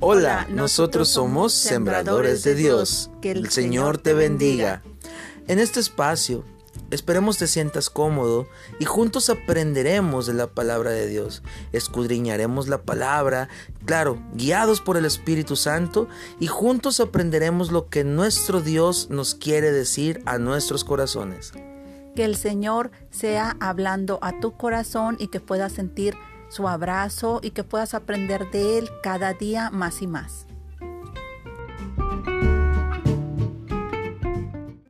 Hola, nosotros somos Sembradores de Dios. Que el Señor te bendiga. En este espacio, esperemos te sientas cómodo y juntos aprenderemos de la palabra de Dios. Escudriñaremos la palabra, claro, guiados por el Espíritu Santo y juntos aprenderemos lo que nuestro Dios nos quiere decir a nuestros corazones. Que el Señor sea hablando a tu corazón y que puedas sentir su abrazo y que puedas aprender de Él cada día más y más.